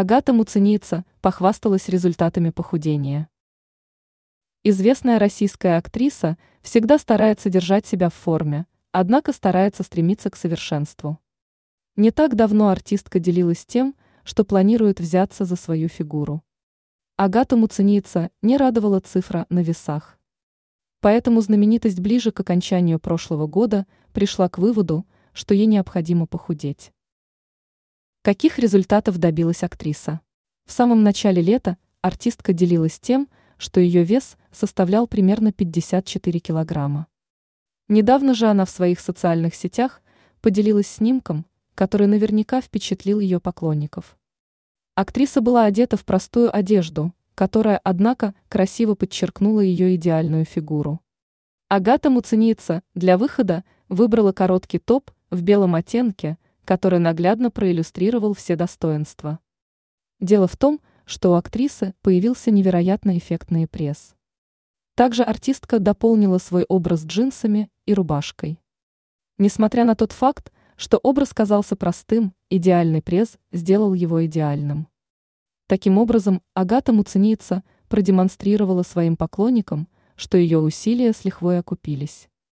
Агата Муценица похвасталась результатами похудения. Известная российская актриса всегда старается держать себя в форме, однако старается стремиться к совершенству. Не так давно артистка делилась тем, что планирует взяться за свою фигуру. Агата Муценица не радовала цифра на весах. Поэтому знаменитость ближе к окончанию прошлого года пришла к выводу, что ей необходимо похудеть. Каких результатов добилась актриса? В самом начале лета артистка делилась тем, что ее вес составлял примерно 54 килограмма. Недавно же она в своих социальных сетях поделилась снимком, который наверняка впечатлил ее поклонников. Актриса была одета в простую одежду, которая, однако, красиво подчеркнула ее идеальную фигуру. Агата Муценица для выхода выбрала короткий топ в белом оттенке, который наглядно проиллюстрировал все достоинства. Дело в том, что у актрисы появился невероятно эффектный пресс. Также артистка дополнила свой образ джинсами и рубашкой. Несмотря на тот факт, что образ казался простым, идеальный пресс сделал его идеальным. Таким образом, Агата Муценица продемонстрировала своим поклонникам, что ее усилия с лихвой окупились.